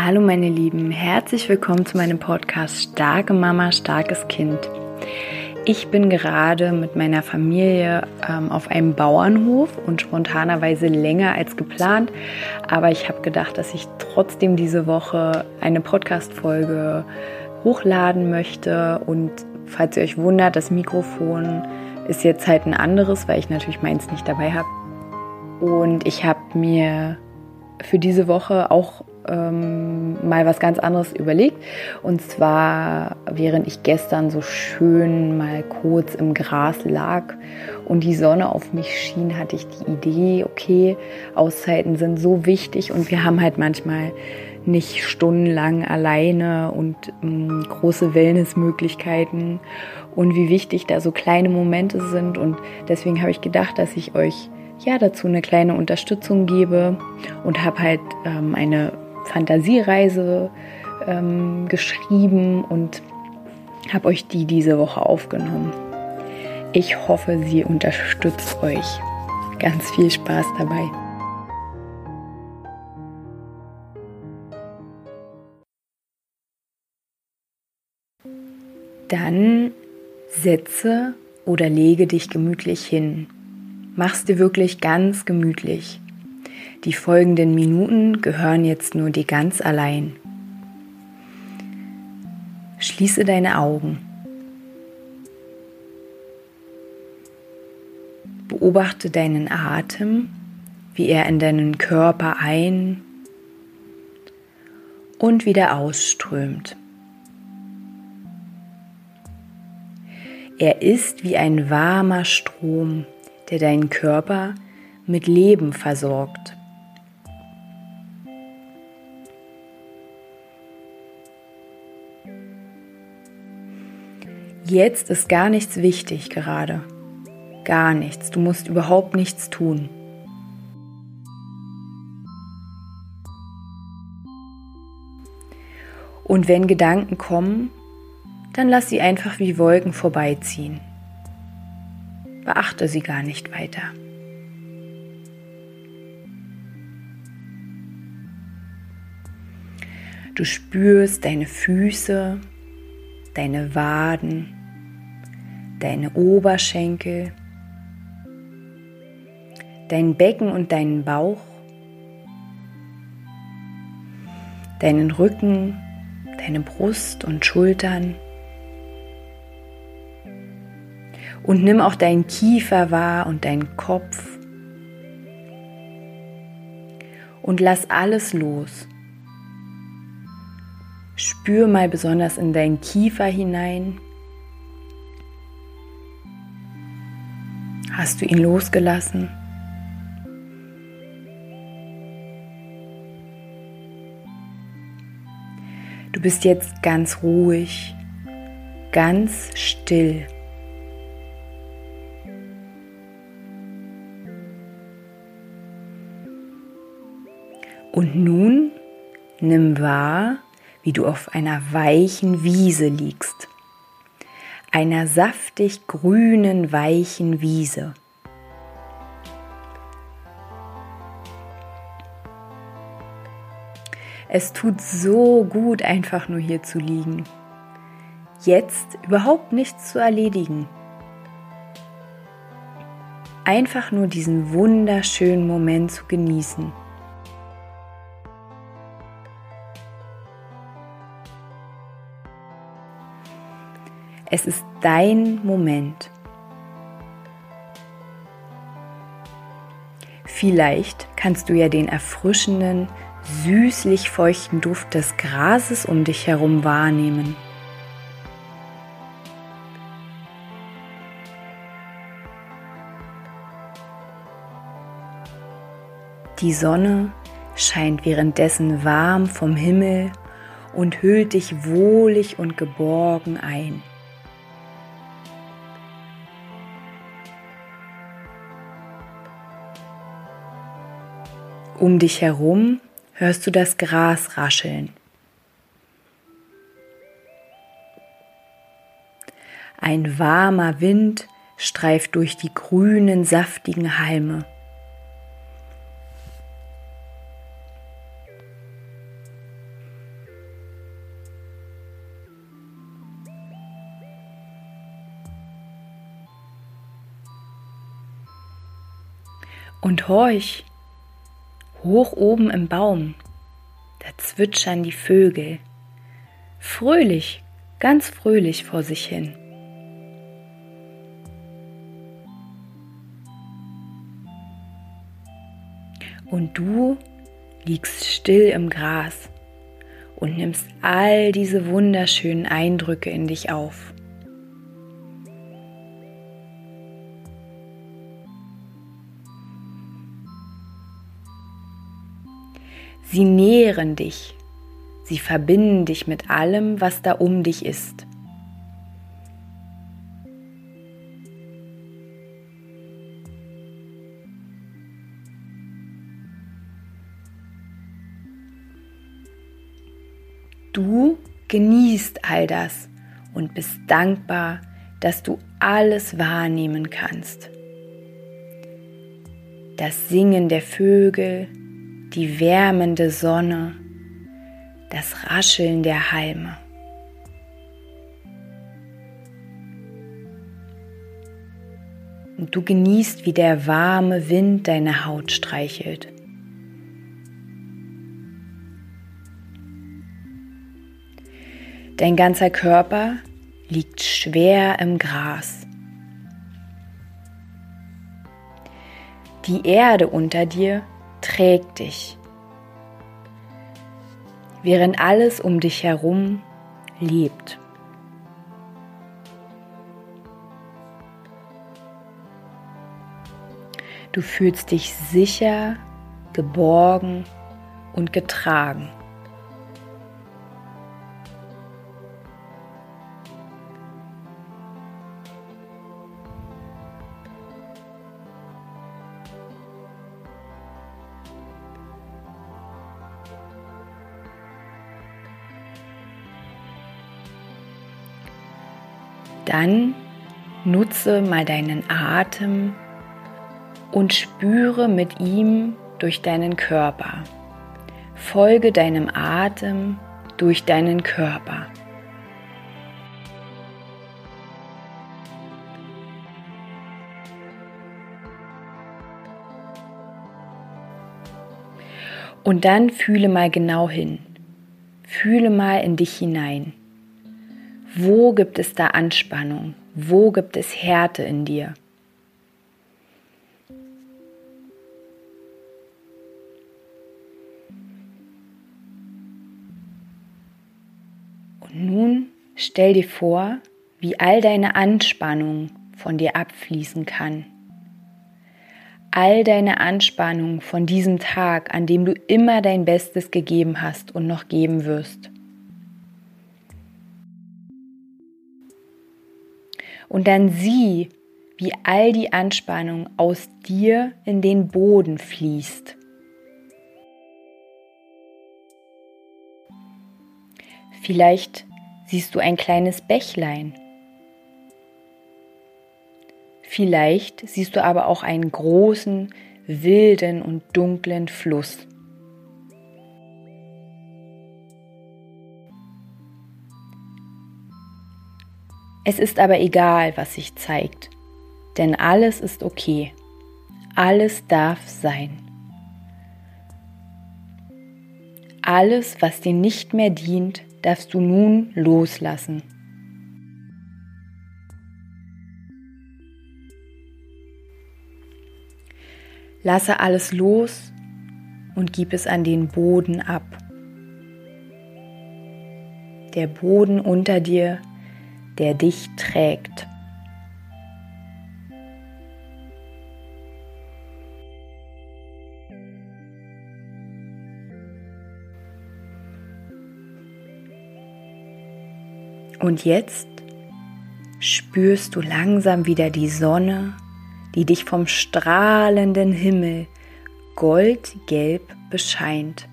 Hallo meine Lieben, herzlich willkommen zu meinem Podcast Starke Mama, starkes Kind. Ich bin gerade mit meiner Familie ähm, auf einem Bauernhof und spontanerweise länger als geplant, aber ich habe gedacht, dass ich trotzdem diese Woche eine Podcast-Folge hochladen möchte und falls ihr euch wundert, das Mikrofon ist jetzt halt ein anderes, weil ich natürlich meins nicht dabei habe. Und ich habe mir für diese Woche auch ähm, mal was ganz anderes überlegt. Und zwar, während ich gestern so schön mal kurz im Gras lag und die Sonne auf mich schien, hatte ich die Idee, okay, Auszeiten sind so wichtig und wir haben halt manchmal nicht stundenlang alleine und ähm, große Wellnessmöglichkeiten und wie wichtig da so kleine Momente sind. Und deswegen habe ich gedacht, dass ich euch ja dazu eine kleine Unterstützung gebe und habe halt ähm, eine Fantasiereise ähm, geschrieben und habe euch die diese Woche aufgenommen. Ich hoffe, sie unterstützt euch. Ganz viel Spaß dabei. Dann setze oder lege dich gemütlich hin. Mach's dir wirklich ganz gemütlich. Die folgenden Minuten gehören jetzt nur dir ganz allein. Schließe deine Augen. Beobachte deinen Atem, wie er in deinen Körper ein und wieder ausströmt. Er ist wie ein warmer Strom, der deinen Körper mit Leben versorgt. Jetzt ist gar nichts wichtig gerade. Gar nichts. Du musst überhaupt nichts tun. Und wenn Gedanken kommen, dann lass sie einfach wie Wolken vorbeiziehen. Beachte sie gar nicht weiter. Du spürst deine Füße, deine Waden, deine Oberschenkel, dein Becken und deinen Bauch, deinen Rücken, deine Brust und Schultern. Und nimm auch deinen Kiefer wahr und deinen Kopf. Und lass alles los. Spür mal besonders in deinen Kiefer hinein. Hast du ihn losgelassen? Du bist jetzt ganz ruhig, ganz still. Und nun nimm wahr, wie du auf einer weichen Wiese liegst. Einer saftig grünen, weichen Wiese. Es tut so gut, einfach nur hier zu liegen. Jetzt überhaupt nichts zu erledigen. Einfach nur diesen wunderschönen Moment zu genießen. Es ist dein Moment. Vielleicht kannst du ja den erfrischenden, süßlich feuchten Duft des Grases um dich herum wahrnehmen. Die Sonne scheint währenddessen warm vom Himmel und hüllt dich wohlig und geborgen ein. Um dich herum hörst du das Gras rascheln. Ein warmer Wind streift durch die grünen, saftigen Halme. Und horch, hoch oben im Baum, da zwitschern die Vögel, fröhlich, ganz fröhlich vor sich hin. Und du liegst still im Gras und nimmst all diese wunderschönen Eindrücke in dich auf. Sie nähren dich, sie verbinden dich mit allem, was da um dich ist. Du genießt all das und bist dankbar, dass du alles wahrnehmen kannst. Das Singen der Vögel, die wärmende Sonne, das Rascheln der Halme. Und du genießt, wie der warme Wind deine Haut streichelt. Dein ganzer Körper liegt schwer im Gras. Die Erde unter dir trägt dich, während alles um dich herum lebt. Du fühlst dich sicher, geborgen und getragen. Dann nutze mal deinen Atem und spüre mit ihm durch deinen Körper. Folge deinem Atem durch deinen Körper. Und dann fühle mal genau hin. Fühle mal in dich hinein. Wo gibt es da Anspannung? Wo gibt es Härte in dir? Und nun stell dir vor, wie all deine Anspannung von dir abfließen kann. All deine Anspannung von diesem Tag, an dem du immer dein Bestes gegeben hast und noch geben wirst. Und dann sieh, wie all die Anspannung aus dir in den Boden fließt. Vielleicht siehst du ein kleines Bächlein. Vielleicht siehst du aber auch einen großen, wilden und dunklen Fluss. Es ist aber egal, was sich zeigt, denn alles ist okay. Alles darf sein. Alles, was dir nicht mehr dient, darfst du nun loslassen. Lasse alles los und gib es an den Boden ab. Der Boden unter dir der dich trägt. Und jetzt spürst du langsam wieder die Sonne, die dich vom strahlenden Himmel goldgelb bescheint.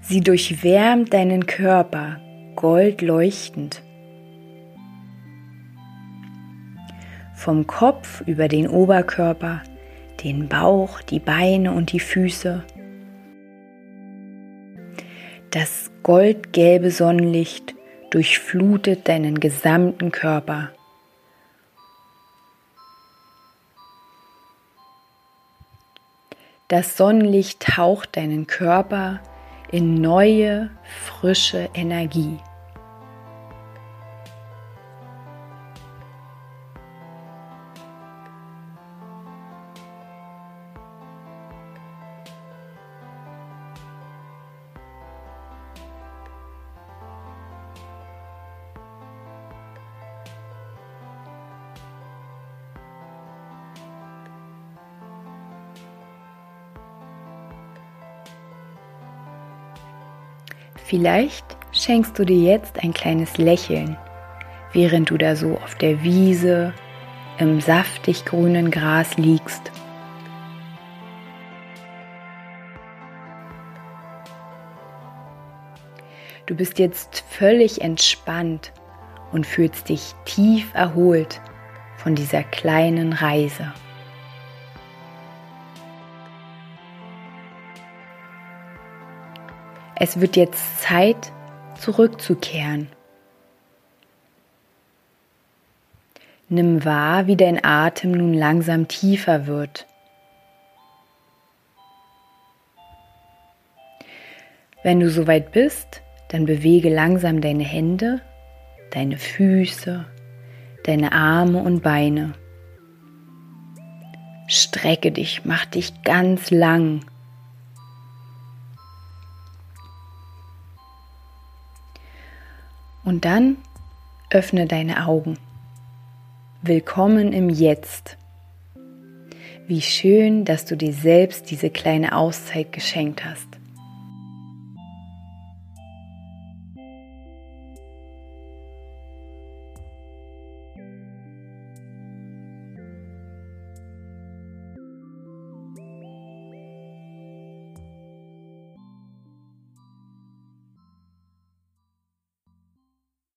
Sie durchwärmt deinen Körper goldleuchtend. Vom Kopf über den Oberkörper, den Bauch, die Beine und die Füße. Das goldgelbe Sonnenlicht durchflutet deinen gesamten Körper. Das Sonnenlicht taucht deinen Körper in neue, frische Energie. Vielleicht schenkst du dir jetzt ein kleines Lächeln, während du da so auf der Wiese im saftig grünen Gras liegst. Du bist jetzt völlig entspannt und fühlst dich tief erholt von dieser kleinen Reise. Es wird jetzt Zeit, zurückzukehren. Nimm wahr, wie dein Atem nun langsam tiefer wird. Wenn du soweit bist, dann bewege langsam deine Hände, deine Füße, deine Arme und Beine. Strecke dich, mach dich ganz lang Und dann öffne deine Augen. Willkommen im Jetzt. Wie schön, dass du dir selbst diese kleine Auszeit geschenkt hast.